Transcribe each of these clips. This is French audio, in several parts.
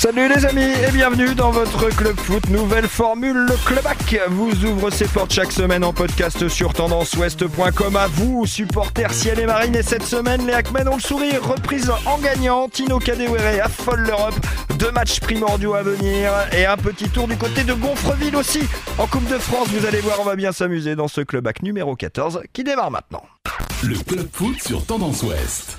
Salut les amis et bienvenue dans votre club foot. Nouvelle formule, le Club Hack vous ouvre ses portes chaque semaine en podcast sur tendanceouest.com. À vous, supporters ciel et marine. Et cette semaine, les Hackmen ont le sourire. Reprise en gagnant. Tino Kadewere affole l'Europe. Deux matchs primordiaux à venir et un petit tour du côté de Gonfreville aussi. En Coupe de France, vous allez voir, on va bien s'amuser dans ce Club Hack numéro 14 qui démarre maintenant. Le Club foot sur Tendance Ouest.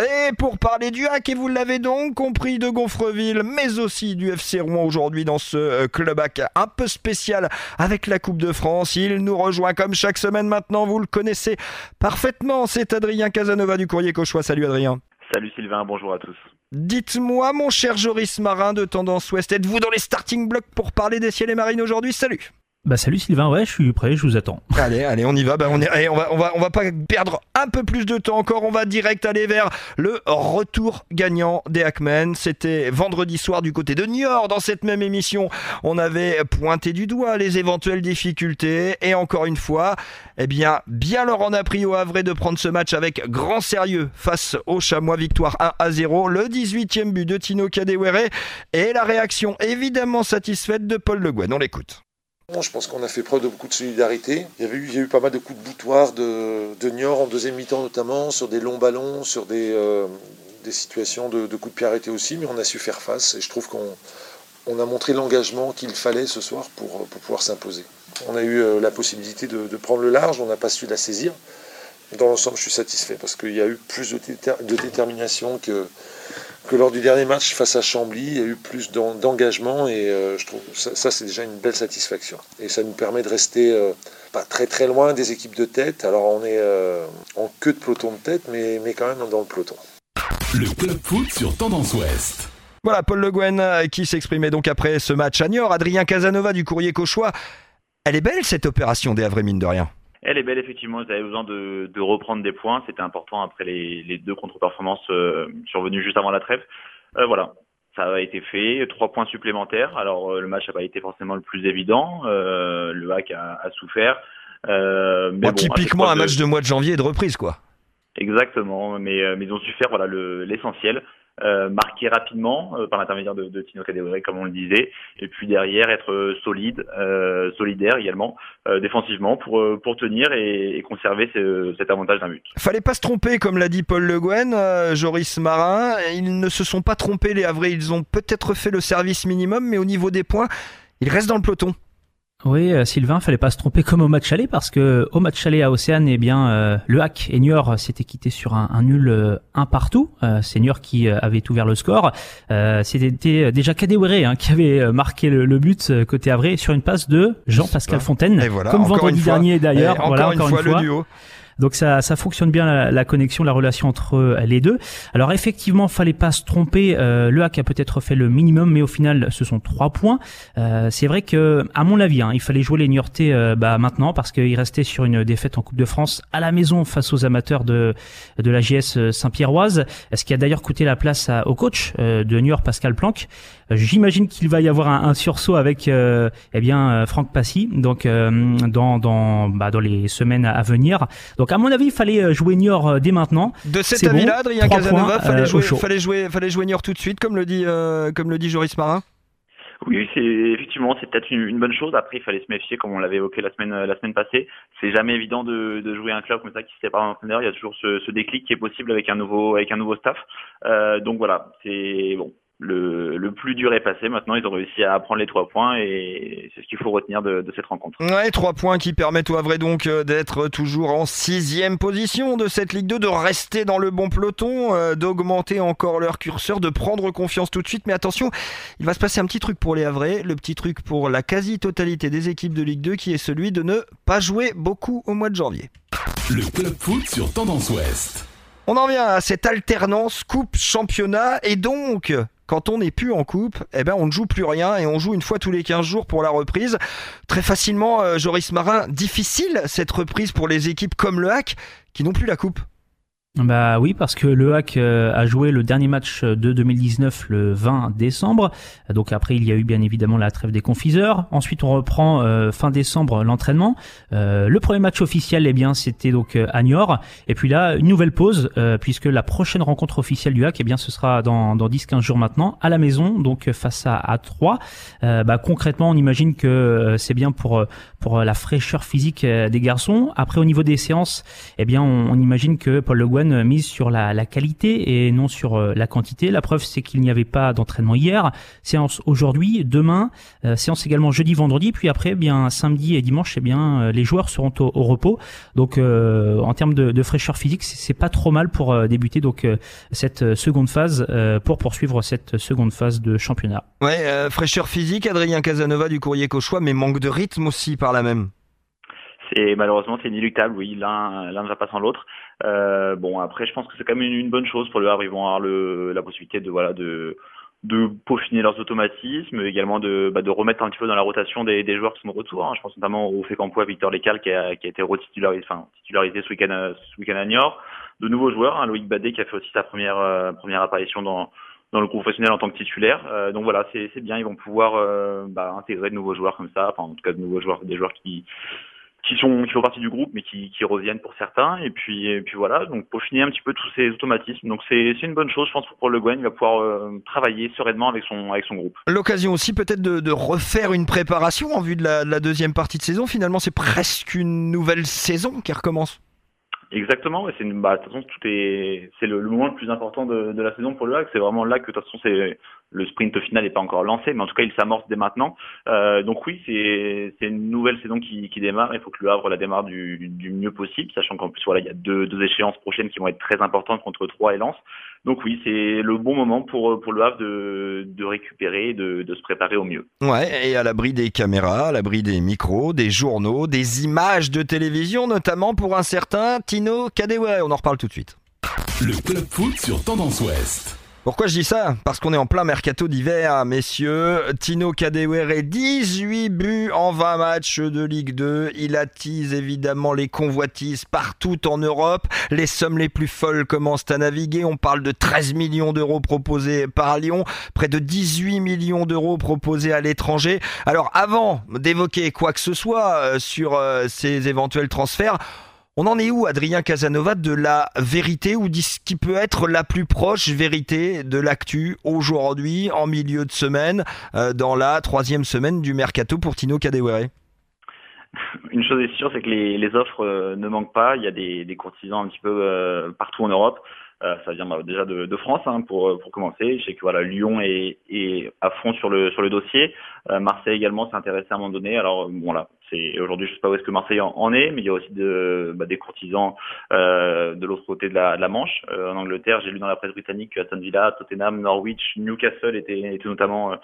Et pour parler du hack, et vous l'avez donc compris, de Gonfreville, mais aussi du FC Rouen aujourd'hui dans ce euh, club hack un peu spécial avec la Coupe de France. Il nous rejoint comme chaque semaine maintenant, vous le connaissez parfaitement, c'est Adrien Casanova du Courrier Cauchois. Salut Adrien. Salut Sylvain, bonjour à tous. Dites-moi, mon cher Joris Marin de Tendance Ouest, êtes-vous dans les starting blocks pour parler des ciels et marines aujourd'hui? Salut bah salut Sylvain, ouais, je suis prêt, je vous attends. Allez, allez, on y va. Bah, on va, on va pas perdre un peu plus de temps encore. On va direct aller vers le retour gagnant des Hackmen. C'était vendredi soir du côté de Niort. Dans cette même émission, on avait pointé du doigt les éventuelles difficultés. Et encore une fois, eh bien, bien leur en a pris au Havre de prendre ce match avec grand sérieux face au Chamois. Victoire 1 à 0. Le 18e but de Tino Kadewere. Et la réaction évidemment satisfaite de Paul Le Guen. On l'écoute. Je pense qu'on a fait preuve de beaucoup de solidarité. Il y, avait eu, a eu pas mal de coups de boutoir de, de Niort en deuxième mi-temps notamment, sur des longs ballons, sur des, euh, situations de, de, coups de pied arrêtés aussi, mais on a su faire face et je trouve qu'on on a montré l'engagement qu'il fallait ce soir pour, pouvoir s'imposer. On a eu euh, la possibilité de, prendre le large, on n'a pas su la saisir. Dans l'ensemble, je suis satisfait parce qu'il y a eu plus de détermination que, que lors du dernier match face à Chambly, il y a eu plus d'engagement et euh, je trouve ça, ça c'est déjà une belle satisfaction. Et ça nous permet de rester euh, pas très très loin des équipes de tête. Alors on est euh, en queue de peloton de tête, mais, mais quand même dans le peloton. Le club foot sur Tendance Ouest. Voilà Paul Le Guen qui s'exprimait donc après ce match à Niort. Adrien Casanova du Courrier Cauchois. Elle est belle cette opération des Havre mine de rien. Elle est belle, effectivement. Ils avaient besoin de, de reprendre des points. C'était important après les, les deux contre-performances euh, survenues juste avant la trêve. Euh, voilà, ça a été fait. Trois points supplémentaires. Alors, euh, le match n'a pas été forcément le plus évident. Le hack a, a souffert. Mais bon, bon, typiquement un match de... de mois de janvier et de reprise, quoi. Exactement, mais, mais ils ont su faire voilà l'essentiel euh, marquer rapidement euh, par l'intermédiaire de, de Tino Kadewere, comme on le disait, et puis derrière être solide, euh, solidaire également, euh, défensivement, pour, pour tenir et, et conserver ce, cet avantage d'un but. Fallait pas se tromper, comme l'a dit Paul Le Guen, Joris Marin, ils ne se sont pas trompés les Havrais, ils ont peut-être fait le service minimum, mais au niveau des points, ils restent dans le peloton. Oui, euh, Sylvain, fallait pas se tromper comme au match aller parce que au match aller à Océane, eh bien, euh, le hack et Niort s'étaient quittés sur un, un nul euh, un partout. Euh, c'est Niort qui avait ouvert le score. C'était déjà Kadewere hein, qui avait marqué le, le, but côté Avré sur une passe de Jean-Pascal Fontaine, voilà, comme vendredi dernier d'ailleurs. Voilà, encore, une, fois, le duo. Donc ça, ça fonctionne bien la, la, connexion, la relation entre euh, les deux. Alors effectivement, fallait pas se tromper. Euh, le hack a peut-être fait le minimum, mais au final, ce sont trois points. Euh, c'est vrai que, à mon avis, hein, il fallait jouer les Niortais euh, bah, maintenant parce qu'il restait sur une défaite en Coupe de France à la maison face aux amateurs de de la GS euh, Saint-Pierroise. Ce qui a d'ailleurs coûté la place à, au coach euh, de Niort, Pascal Planck? J'imagine qu'il va y avoir un, un sursaut avec eh bien Franck Passy, donc dans dans bah, dans les semaines à venir. Donc à mon avis, il fallait euh, jouer Niort euh, dès maintenant. De cet avis-là, bon, Adrien Casanova, fallait, euh, jouer, fallait, jouer, fallait jouer Niort tout de suite, comme le dit, euh, comme le dit Joris Marin. Oui, c'est effectivement c'est peut-être une, une, bonne chose. Après, il fallait se méfier, comme on l'avait évoqué la semaine la semaine passée. C'est jamais évident de, de, jouer un club comme ça qui se sépare d'un entraîneur. Il y a toujours ce, ce, déclic qui est possible avec un nouveau avec un nouveau staff. Euh, donc voilà, c'est bon le, le, plus dur est passé. Maintenant, ils ont réussi à prendre les trois points et c'est ce qu'il faut retenir de, de, cette rencontre. Ouais, trois points qui permettent au Havre donc euh, d'être toujours en sixième position de cette Ligue 2, de rester dans le bon peloton, euh, d'augmenter encore leur curseur, de prendre confiance tout de suite. Mais attention, il va se passer un petit truc pour les Havrais, le petit truc pour la quasi-totalité des équipes de Ligue 2 qui est celui de ne pas jouer beaucoup au mois de janvier. Le club foot sur Tendance Ouest. On en vient à cette alternance coupe-championnat et donc quand on n'est plus en coupe, eh ben on ne joue plus rien et on joue une fois tous les 15 jours pour la reprise. Très facilement, euh, Joris Marin, difficile cette reprise pour les équipes comme le Hack qui n'ont plus la coupe. Bah oui, parce que le Hack euh, a joué le dernier match de 2019 le 20 décembre. Donc après, il y a eu bien évidemment la trêve des confiseurs. Ensuite, on reprend euh, fin décembre l'entraînement. Euh, le premier match officiel, eh bien, c'était donc à Niort. Et puis là, une nouvelle pause, puisque la prochaine rencontre officielle du Hack, eh bien, ce sera dans, dans 10-15 jours maintenant, à la maison, donc face à, à 3. bah, concrètement, on imagine que c'est bien pour pour la fraîcheur physique des garçons. Après, au niveau des séances, eh bien, on, on imagine que Paul Le Mise sur la, qualité et non sur euh, la quantité. La preuve, c'est qu'il n'y avait pas d'entraînement hier. Séance aujourd'hui, demain, euh, séance également jeudi, vendredi, puis après, eh bien samedi et dimanche, eh bien euh, les joueurs seront au, repos. Donc, en termes de, de, fraîcheur physique, c'est pas trop mal pour débuter donc cette seconde phase pour poursuivre cette seconde phase de championnat. Ouais, fraîcheur physique, Adrien Casanova du Courrier Cauchois, mais manque de rythme aussi par la même. C'est malheureusement c'est inéluctable, oui, l'un l'un ne va pas sans l'autre. Euh, bon après je pense que c'est quand même une, une, bonne chose pour le Havre, ils vont avoir le, la possibilité de voilà de de peaufiner leurs automatismes, également de, bah, de remettre un petit peu dans la rotation des, des joueurs qui sont de retour. Hein. Je pense notamment au Fécampois, Victor Lécal qui a, qui a été retitularisé, enfin, titularisé ce week-end ce week à Niort. De nouveaux joueurs, hein, Loïc Badet qui a fait aussi sa première euh, première apparition dans dans le professionnel en tant que titulaire. Euh, donc voilà, c'est bien, ils vont pouvoir euh, bah, intégrer de nouveaux joueurs comme ça, enfin en tout cas de nouveaux joueurs, des joueurs qui qui sont qui font partie du groupe mais qui, qui reviennent pour certains. Et puis et puis voilà. Donc peaufiner un petit peu tous ces automatismes. Donc c'est c'est une bonne chose je pense pour Le Guen. Il va pouvoir euh, travailler sereinement avec son avec son groupe. L'occasion aussi peut-être de, de, refaire une préparation en vue de la, de la deuxième partie de saison. Finalement c'est presque une nouvelle saison qui recommence Exactement, c'est une, bah, de toute façon, tout est, c'est le, le, moment le plus important de, de la saison pour le HAC. C'est vraiment là que de toute façon, c'est le sprint final n'est pas encore lancé, mais en tout cas, il s'amorce dès maintenant. Euh, donc oui, c'est, c'est une nouvelle saison qui, qui démarre. Il faut que le Havre la démarre du, du mieux possible, sachant qu'en plus, voilà, il y a deux, deux échéances prochaines qui vont être très importantes contre Troyes et Lens. Donc oui, c'est le bon moment pour, pour le Havre de, de récupérer, de, de se préparer au mieux. Ouais, et à l'abri des caméras, à l'abri des micros, des journaux, des images de télévision, notamment pour un certain Tino Kadewere. On en reparle tout de suite. Le club foot sur Tendance Ouest. Pourquoi je dis ça? Parce qu'on est en plein mercato d'hiver, messieurs. Tino Kadewere, 18 buts en 20 matchs de Ligue 2. Il attise évidemment les convoitises partout en Europe. Les sommes les plus folles commencent à naviguer. On parle de 13 millions d'euros proposés par Lyon, près de 18 millions d'euros proposés à l'étranger. Alors avant d'évoquer quoi que ce soit euh, sur euh, ces éventuels transferts, on en est où, Adrien Casanova, de la vérité ou ce qui peut être la plus proche vérité de l'actu aujourd'hui, en milieu de semaine, euh, dans la troisième semaine du mercato pour Tino Kadewere? Une chose est sûre, c'est que les, offres euh, ne manquent pas. Il y a des, des courtisans un petit peu euh, partout en Europe. Ça vient bah, déjà de, de France hein, pour, pour commencer. Je sais que voilà, Lyon est, est à fond sur le sur le dossier. Euh, Marseille également s'est intéressé à un moment donné. Alors voilà, c'est aujourd'hui je sais pas où est-ce que Marseille en, est, mais il y a aussi de, bah, des courtisans euh, de l'autre côté de la, de la Manche. Euh, en Angleterre, j'ai lu dans la presse britannique que Aston Villa, Tottenham, Norwich, Newcastle étaient, étaient notamment euh,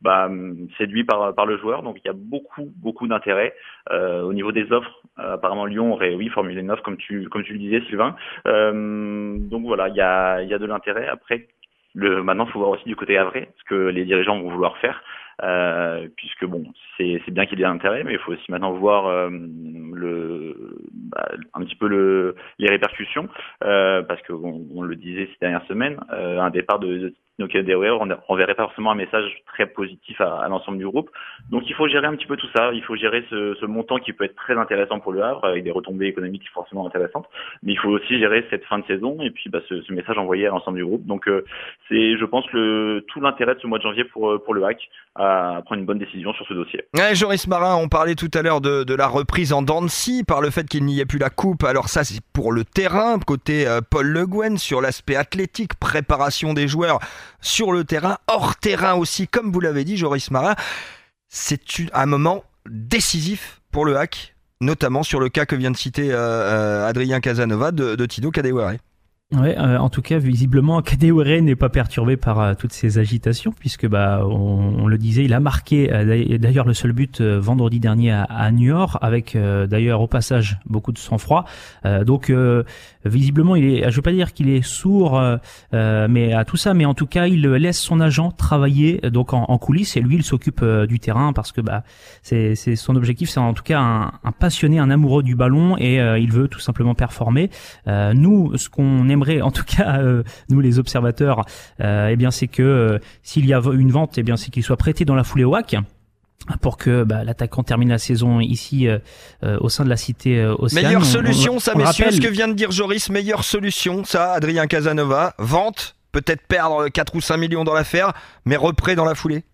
bah, séduits par par le joueur. Donc il y a beaucoup beaucoup d'intérêt euh, au niveau des offres. apparemment Lyon aurait oui formulé une offre comme tu comme tu le disais Sylvain. donc voilà, il y a il y a de l'intérêt. Après le, maintenant, faut voir aussi du côté avril ce que les dirigeants vont vouloir faire. Euh, puisque bon, c'est bien qu'il y ait intérêt, mais il faut aussi maintenant voir euh, le, bah, un petit peu le, les répercussions, euh, parce que on, le disait ces dernières semaines, euh, un départ de donc on enverrait pas forcément un message très positif à, à l'ensemble du groupe. Donc il faut gérer un petit peu tout ça, il faut gérer ce, ce, montant qui peut être très intéressant pour le Havre, avec des retombées économiques forcément intéressantes, mais il faut aussi gérer cette fin de saison et puis bah, ce, ce, message envoyé à l'ensemble du groupe. Donc euh, c'est, je pense, le, tout l'intérêt de ce mois de janvier pour, pour le hack à prendre une bonne décision sur ce dossier. Ouais, Joris Marin, on parlait tout à l'heure de, de, la reprise en Dancy par le fait qu'il n'y ait plus la coupe. Alors ça, c'est pour le terrain, côté euh, Paul Le Guen, sur l'aspect athlétique, préparation des joueurs sur le terrain, hors terrain aussi, comme vous l'avez dit, Joris Marin. C'est un moment décisif pour le hack, notamment sur le cas que vient de citer euh, euh, Adrien Casanova de, de Tino. Ouais, euh, en tout cas, visiblement, Kadewere n'est pas perturbé par euh, toutes ces agitations, puisque bah, on, le disait, il a marqué euh, d'ailleurs le seul but vendredi dernier à, à, New York, avec d'ailleurs au passage beaucoup de sang-froid. donc, visiblement, il est, je veux pas dire qu'il est sourd, mais à tout ça, mais en tout cas, il laisse son agent travailler donc en, en coulisses et lui, il s'occupe du terrain parce que bah, c'est son objectif, c'est en tout cas un, un, passionné, un amoureux du ballon et il veut tout simplement performer. nous, ce qu'on aimerait en tout cas euh, nous les observateurs, euh, eh bien c'est que euh, s'il y a une vente, eh bien c'est qu'il soit prêté dans la foulée au hack pour que bah, l'attaquant termine la saison ici au sein de la cité Océane. Meilleure solution, ça, messieurs, ce que vient de dire Joris, meilleure solution, ça, Adrien Casanova, vente, peut-être perdre 4 ou 5 millions dans l'affaire, mais reprêt dans la foulée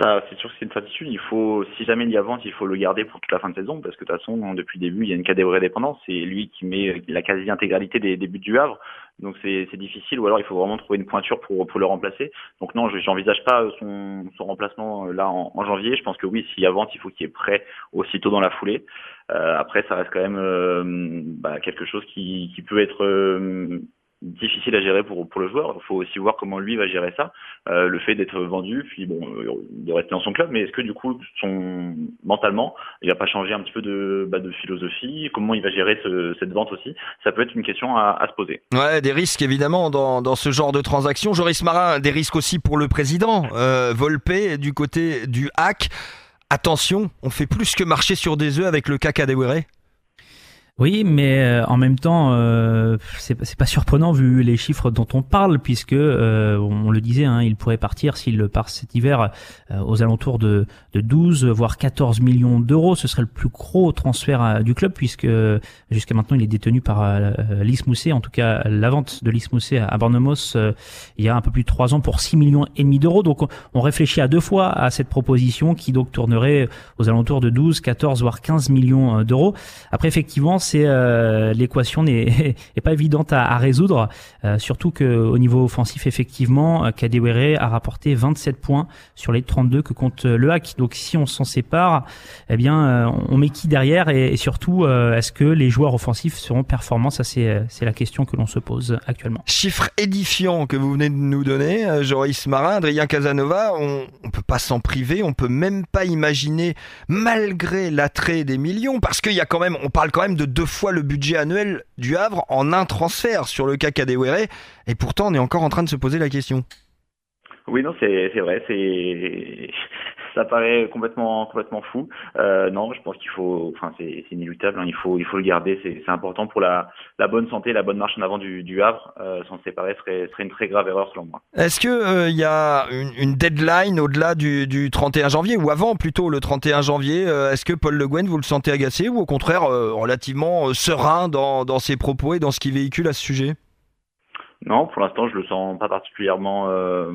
ça, c'est sûr que c'est une certitude. Il faut, si jamais il y a vente, il faut le garder pour toute la fin de saison, parce que de toute façon, depuis le début, il y a une catégorie dépendance. C'est lui qui met la quasi-intégralité des, des, buts du Havre. Donc c'est, difficile, ou alors il faut vraiment trouver une pointure pour, pour le remplacer. Donc non, je n'envisage pas son, son remplacement euh, là en, janvier. Je pense que oui, s'il y a vente, il faut qu'il est prêt aussitôt dans la foulée. Euh, après, ça reste quand même euh, bah, quelque chose qui, qui peut être euh, difficile à gérer pour, pour le joueur. Il faut aussi voir comment lui va gérer ça. Euh, le fait d'être vendu, puis bon, euh, de rester dans son club, mais est-ce que du coup, son mentalement, il va pas changer un petit peu de, bah, philosophie? Comment il va gérer ce, cette vente aussi? Ça peut être une question à, à, se poser. Ouais, des risques évidemment dans, dans ce genre de transaction. Joris Marin, des risques aussi pour le président. Euh, Volpe, du côté du hack. Attention, on fait plus que marcher sur des œufs avec le caca des oui, mais euh, en même temps, euh, c'est pas surprenant vu les chiffres dont on parle, puisque euh, on le disait, hein, il pourrait partir s'il part cet hiver euh, aux alentours de, de 12 voire 14 millions d'euros. Ce serait le plus gros transfert du club, puisque jusqu'à maintenant il est détenu par Lys Mousset. En tout cas, la vente de Lys Mousset à, Bornemos il y a un peu plus de trois ans pour 6 millions et demi d'euros. Donc on réfléchit à deux fois à cette proposition qui donc tournerait aux alentours de 12, 14 voire 15 millions d'euros. Après effectivement euh, l'équation n'est pas évidente à, résoudre, euh, surtout que au niveau offensif effectivement, euh, Kadewere a rapporté 27 points sur les 32 que compte le hack. Donc si on s'en sépare, eh bien on met qui derrière et, surtout est-ce que les joueurs offensifs seront performants? Ça c'est c'est la question que l'on se pose actuellement. Chiffre édifiant que vous venez de nous donner, Joris Marin, Adrien Casanova. On, on peut pas s'en priver, on peut même pas imaginer malgré l'attrait des millions, parce qu'il y a quand même, on parle quand même de deux fois le budget annuel du Havre en un transfert sur le cas Kadewere, et pourtant on est encore en train de se poser la question. Oui, non, c'est vrai, c'est ça paraît complètement complètement fou. Euh, non, je pense qu'il faut, enfin c'est inéluctable, hein, il faut il faut le garder, c'est important pour la, la bonne santé, la bonne marche en avant du, du Havre. Euh, S'en séparer serait serait une très grave erreur selon moi. Est-ce que euh, il y a une, une deadline au-delà du, du 31 janvier ou avant plutôt le 31 janvier euh, Est-ce que Paul Le Guen vous le sentez agacé ou au contraire euh, relativement serein dans dans ses propos et dans ce qu'il véhicule à ce sujet? Non, pour l'instant, je le sens pas particulièrement euh,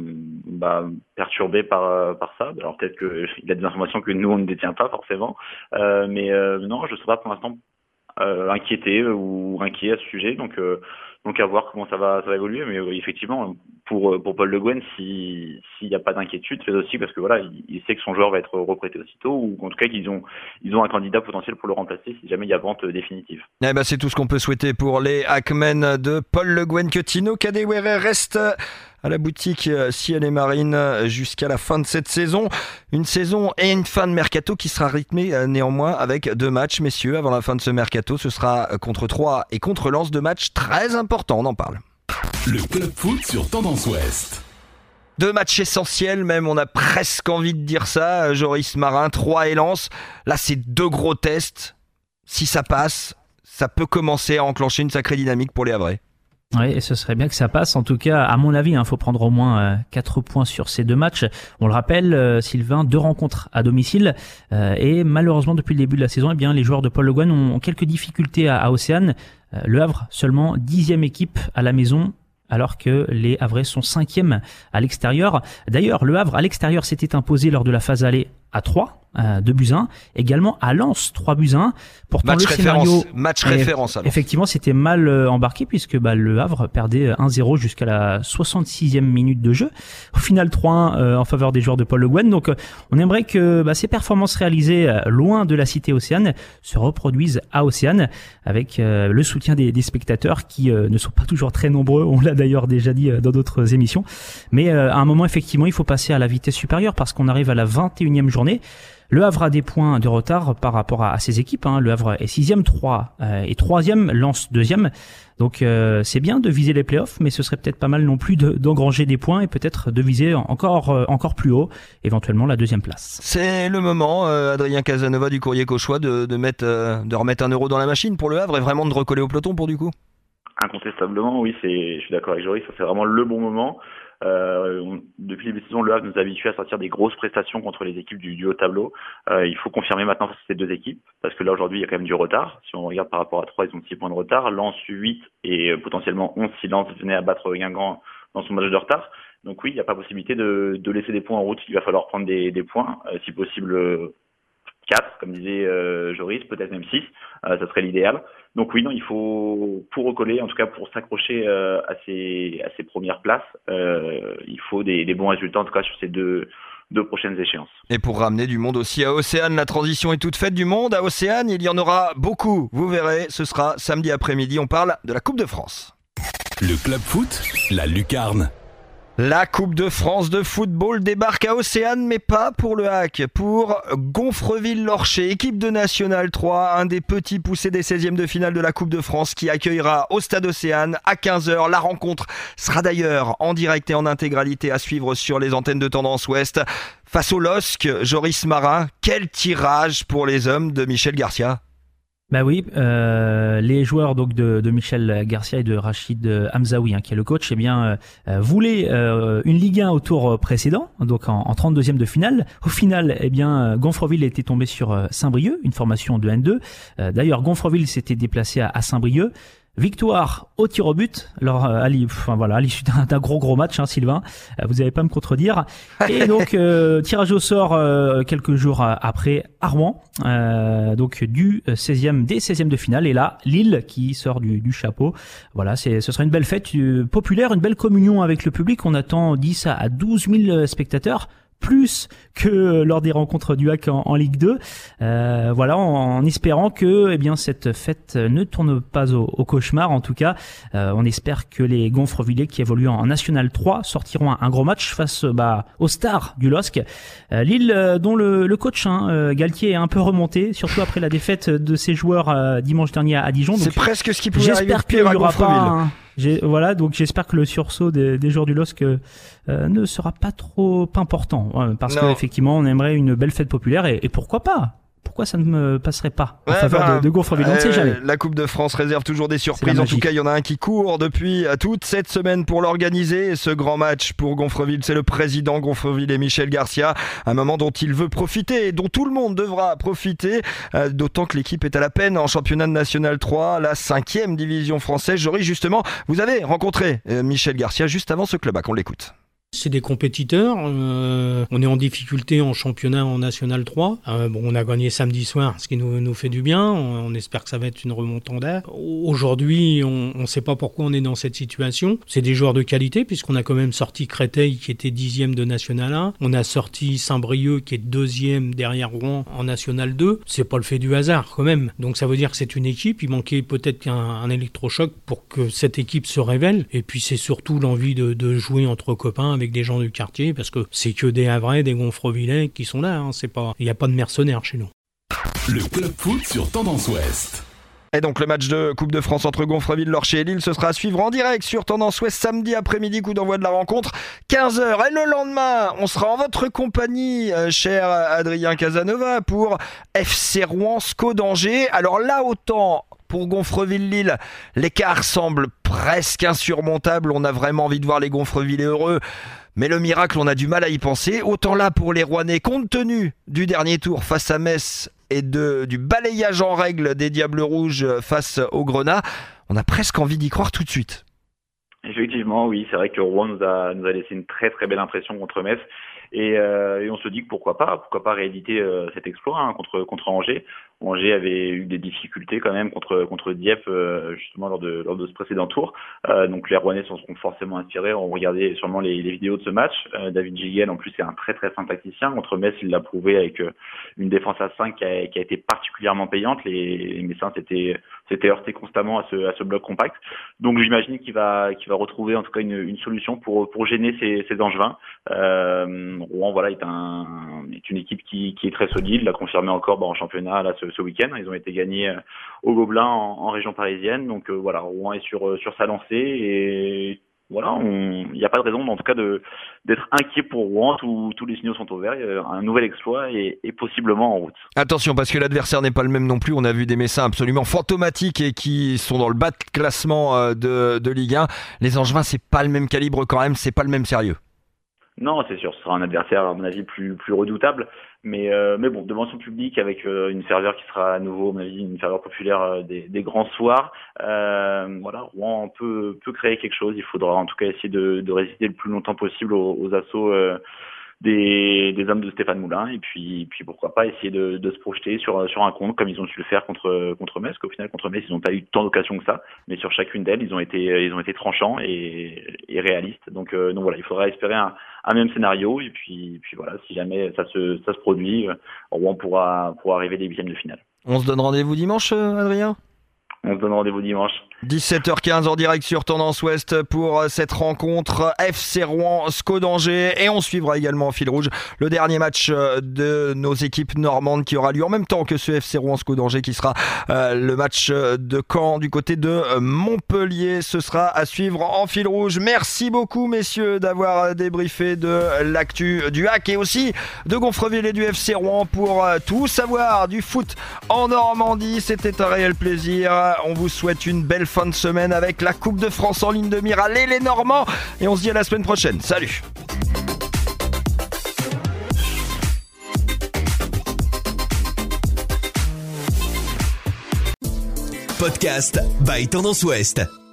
bah, perturbé par euh, par ça. Alors peut-être qu'il a des informations que nous on ne détient pas forcément, euh, mais euh, non, je ne suis pas pour l'instant euh, inquiété ou inquiet à ce sujet. Donc donc à voir comment ça va, évoluer. Mais effectivement, pour, pour Paul Le Guen, s'il n'y a pas d'inquiétude, c'est aussi parce que voilà, il, sait que son joueur va être reprêté aussitôt, ou en tout cas qu'ils ont, ils ont un candidat potentiel pour le remplacer si jamais il y a vente définitive. Eh ben, c'est tout ce qu'on peut souhaiter pour les Hackmen de Paul Le Guen que Kadewere reste à la boutique euh, Ciel et Marine euh, jusqu'à la fin de cette saison. Une saison et une fin de mercato qui sera rythmée euh, néanmoins avec deux matchs, messieurs, avant la fin de ce mercato. Ce sera contre 3 et contre Lens, deux matchs très importants, on en parle. Le club foot sur Tendance Ouest. Deux matchs essentiels, même, on a presque envie de dire ça. Joris Marin, 3 et Lens. Là, c'est deux gros tests. Si ça passe, ça peut commencer à enclencher une sacrée dynamique pour les Havrais. Oui, et ce serait bien que ça passe. En tout cas, à mon avis, il hein, faut prendre au moins euh, 4 points sur ces deux matchs. On le rappelle, euh, Sylvain, deux rencontres à domicile. Euh, et malheureusement, depuis le début de la saison, eh bien, les joueurs de Paul Le Guen ont, quelques difficultés à, à Océane. Euh, le Havre, seulement dixième équipe à la maison alors que les Havrais sont cinquièmes à l'extérieur. D'ailleurs, le Havre à l'extérieur s'était imposé lors de la phase aller à 3 euh, 2 buts 1. Également à Lens, 3 buts 1. Pourtant, match le référence, scénario, match est- référence alors. effectivement, c'était mal euh, embarqué puisque bah, le Havre perdait 1-0 jusqu'à la 66e minute de jeu. Au final, 3-1 euh, en faveur des joueurs de Paul Le Guen. Donc, euh, on aimerait que bah, ces performances réalisées euh, loin de la cité Océane se reproduisent à Océane avec euh, le soutien des, des spectateurs qui euh, ne sont pas toujours très nombreux. On l'a d'ailleurs déjà dit euh, dans d'autres émissions. Mais euh, à un moment, effectivement, il faut passer à la vitesse supérieure parce qu'on arrive à la 21e journée. Le Havre a des points de retard par rapport à, à ses équipes. hein. Le Havre est sixième, 3 euh, et troisième, Lance deuxième. Donc euh, c'est bien de viser les playoffs, mais ce serait peut-être pas mal non plus de- d'engranger des points et peut-être de viser encore euh, encore plus haut, éventuellement la deuxième place. C'est le moment, euh, Adrien Casanova du Courrier Cauchois, de, de, mettre, euh, de remettre un euro dans la machine pour le Havre et vraiment de recoller au peloton pour du coup? Incontestablement, oui, c'est, je suis d'accord avec Joris, ça c'est vraiment le bon moment. Euh, on- depuis le début de saison, le Havre nous a habitués à sortir des grosses prestations contre les équipes du, du haut tableau. Euh, il faut confirmer maintenant ces deux équipes, parce que là aujourd'hui il y a quand même du retard. Si on regarde par rapport à 3, ils ont 6 points de retard. Lens 8 et euh, potentiellement 11 si Lens venait à battre Guingamp dans son match de retard. Donc oui, il n'y a pas possibilité de, de laisser des points en route. Il va falloir prendre des, des points, euh, si possible euh, 4, comme disait euh, Joris, peut-être même 6. Euh, ça serait l'idéal. Donc oui, non, il faut pour recoller, en tout cas pour s'accrocher euh, à ces à ces premières places, euh, il faut des, des bons résultats en tout cas sur ces deux deux prochaines échéances. Et pour ramener du monde aussi à Océane, la transition est toute faite du monde. À Océane, il y en aura beaucoup. Vous verrez, ce sera samedi après-midi. On parle de la Coupe de France. Le club foot, la lucarne. La Coupe de France de football débarque à Océane, mais pas pour le hack, pour Gonfreville-Lorcher, équipe de National 3, un des petits poussés des 16e de finale de la Coupe de France qui accueillera au Stade Océane à 15h. La rencontre sera d'ailleurs en direct et en intégralité à suivre sur les antennes de Tendance Ouest. Face au LOSC, Joris Marin, quel tirage pour les hommes de Michel Garcia? Bah oui, euh, les joueurs donc de, de Michel Garcia et de Rachid Hamzaoui, hein, qui est le coach, eh bien euh, voulaient euh, une Ligue 1 au tour précédent, donc en, en 32e de finale. Au final, eh bien Gonfreville était tombé sur euh, Saint-Brieuc, une formation de N2. Euh, D'ailleurs, Gonfreville s'était déplacé à, à Saint-Brieuc. Victoire au tir au but. Alors, euh, à l'issue enfin, voilà, d'un gros gros match, hein, Sylvain, euh, vous n'allez pas me contredire. Et donc euh, tirage au sort euh, quelques jours après à Rouen, euh, donc du 16e des 16e de finale. Et là, Lille qui sort du, du chapeau. Voilà, c'est ce sera une belle fête populaire, une belle communion avec le public. On attend 10 à- à 12 000 spectateurs plus que lors des rencontres du HAC en, en Ligue 2. Euh, voilà, en, en espérant que eh bien cette fête ne tourne pas au, au cauchemar. En tout cas, euh, on espère que les Gonfrevillers qui évoluent en National 3 sortiront un, un gros match face bah, aux stars du LOSC. Euh, Lille, euh, dont le, le coach hein, euh, Galtier est un peu remonté, surtout après la défaite de ses joueurs euh, dimanche dernier à Dijon. C'est presque ce qui pouvait arriver J'espère qu'il pire y à aura pas. Un- Voilà, donc j'espère que le sursaut des, des joueurs du LOSC euh, ne sera pas trop important, parce qu'effectivement, on aimerait une belle fête populaire et, et pourquoi pas? Pourquoi ça ne me passerait pas en Ouais, faveur bah, de, On ne sait Euh, jamais. La Coupe de France réserve toujours des surprises. En tout cas, il y en a un qui court depuis euh, toute cette semaine pour l'organiser. Ce grand match pour Gonfreville, c'est le président Gonfreville et Michel Garcia. Un moment dont il veut profiter et dont tout le monde devra profiter. euh, D'autant que l'équipe est à la peine en championnat de National 3, la cinquième division française. Joris, justement, vous avez rencontré Michel Garcia juste avant ce club. On l'écoute. C'est des compétiteurs. euh, on est en difficulté en championnat en National 3. Euh, bon, on a gagné samedi soir, ce qui nous, nous fait du bien. On, espère que ça va être une remontanda. Aujourd'hui, on ne sait pas pourquoi on est dans cette situation. C'est des joueurs de qualité, puisqu'on a quand même sorti Créteil, qui était dixième de National 1. On a sorti Saint-Brieuc, qui est deuxième derrière Rouen en National 2. C'est pas le fait du hasard, quand même. Donc ça veut dire que c'est une équipe. Il manquait peut-être un, un électrochoc pour que cette équipe se révèle. Et puis c'est surtout l'envie de, de jouer entre copains avec des gens du quartier, parce que c'est que des Havrais, des Gonfrevillais qui sont là. hein. Il n'y a pas de mercenaires chez nous. Le club foot sur Tendance Ouest. Et donc le match de Coupe de France entre Gonfreville, Lorcher et Lille, ce sera à suivre en direct sur Tendance Ouest samedi après-midi, coup d'envoi de la rencontre, 15h. Et le lendemain, on sera en votre compagnie, euh, cher Adrien Casanova, pour FC Rouen, SCO d'Angers. Alors là, autant pour Gonfreville-Lille, l'écart semble presque insurmontable. On a vraiment envie de voir les Gonfreville heureux. Mais le miracle, on a du mal à y penser. Autant là pour les Rouennais, compte tenu du dernier tour face à Metz et de, du balayage en règle des Diables Rouges face au Grenat, on a presque envie d'y croire tout de suite. Effectivement, oui, c'est vrai que Rouen nous a, laissé une très très belle impression contre Metz. Et, et, on se dit que pourquoi pas, pourquoi pas rééditer cet exploit hein, contre Angers. Angers avait eu des difficultés quand même contre contre Dieppe justement lors de lors de ce précédent tour. donc les Rouennais s'en seront forcément inspirés. On regardait sûrement les, les vidéos de ce match. David Giguel en plus c'est un très très fin tacticien. Contre Metz il l'a prouvé avec une défense à 5 qui a, qui a été particulièrement payante. Les, les Messins s'étaient s'étaient heurtés constamment à ce à ce bloc compact. Donc j'imagine qu'il va qu'il va retrouver en tout cas une, une solution pour pour gêner ces, ces Angevins. Euh, Rouen voilà est un est une équipe qui, est très solide, l'a confirmé encore bah, en championnat ce, week-end. Ils ont été gagnés euh, au Gobelin en, région parisienne. Donc euh, voilà Rouen est sur sur sa lancée et voilà, il n'y a pas de raison, en tout cas, d'être inquiet pour Rouen. Tous, tous les signaux sont au vert. Un nouvel exploit est, possiblement en route. Attention, parce que l'adversaire n'est pas le même non plus. On a vu des Messins absolument fantomatiques et qui sont dans le bas de classement euh, de, de Ligue 1. Les Angevins, c'est pas le même calibre quand même, c'est pas le même sérieux. Non, c'est sûr, ce sera un adversaire à mon avis plus plus redoutable, mais euh, mais bon, devant son public avec euh, une serveur qui sera à nouveau, à mon avis, une serveur populaire euh, des, grands soirs, voilà, Rouen peut peut créer quelque chose. Il faudra en tout cas essayer de, résister le plus longtemps possible aux assauts des, des hommes de Stéphane Moulin. Et puis puis pourquoi pas essayer de, de se projeter sur sur un compte comme ils ont su le faire contre contre Metz qu'au final contre Metz ils n'ont pas eu tant d'occasions que ça. Mais sur chacune d'elles ils ont été ils ont été tranchants et, et réalistes. Donc euh, donc voilà il faudra espérer un, un même scénario. Et puis puis voilà si jamais ça se ça se produit on pourra pourra arriver des huitièmes de finale. On se donne rendez-vous dimanche Adrien? On se donne rendez-vous dimanche. 17h15 en direct sur Tendance Ouest pour cette rencontre FC Rouen SCO d'Angers. Et on suivra également en fil rouge le dernier match de nos équipes normandes qui aura lieu en même temps que ce FC Rouen SCO d'Angers qui sera euh, le match de Caen du côté de Montpellier. Ce sera à suivre en fil rouge. Merci beaucoup messieurs d'avoir débriefé de l'actu du hack et aussi de Gonfreville et du FC Rouen pour tout savoir du foot en Normandie. C'était un réel plaisir on vous souhaite une belle fin de semaine avec la Coupe de France en ligne de mire. Allez les Normands Et on se dit à la semaine prochaine. Salut Podcast by Tendance Ouest.